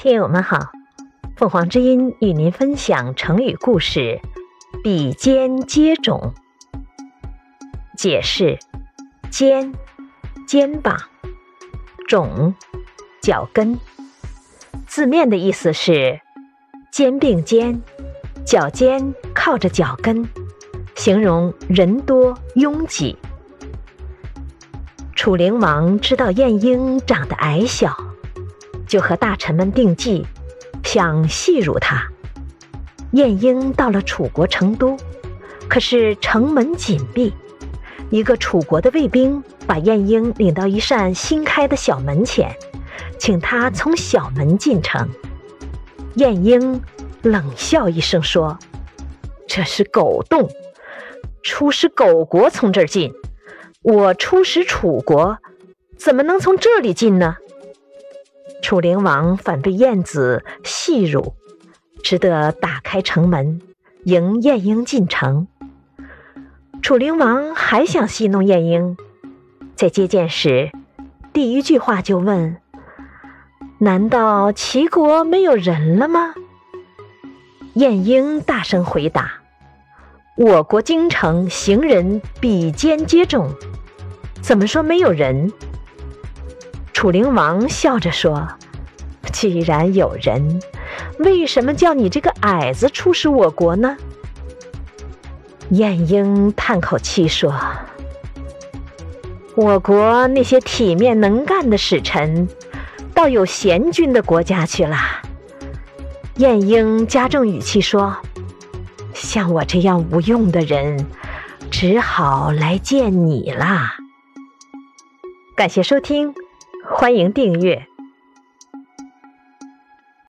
听友们好，凤凰之音与您分享成语故事“比肩接踵”。解释：肩，肩膀；踵，脚跟。字面的意思是肩并肩，脚尖靠着脚跟，形容人多拥挤。楚灵王知道晏婴长得矮小。就和大臣们定计，想戏辱他。晏婴到了楚国成都，可是城门紧闭。一个楚国的卫兵把晏婴领到一扇新开的小门前，请他从小门进城。晏婴冷笑一声说：“这是狗洞，出使狗国从这儿进。我出使楚国，怎么能从这里进呢？”楚灵王反被晏子戏辱，只得打开城门迎晏婴进城。楚灵王还想戏弄晏婴，在接见时，第一句话就问：“难道齐国没有人了吗？”晏婴大声回答：“我国京城行人比肩接踵，怎么说没有人？”楚灵王笑着说：“既然有人，为什么叫你这个矮子出使我国呢？”晏婴叹口气说：“我国那些体面能干的使臣，到有贤君的国家去了。”晏婴加重语气说：“像我这样无用的人，只好来见你啦。”感谢收听。欢迎订阅。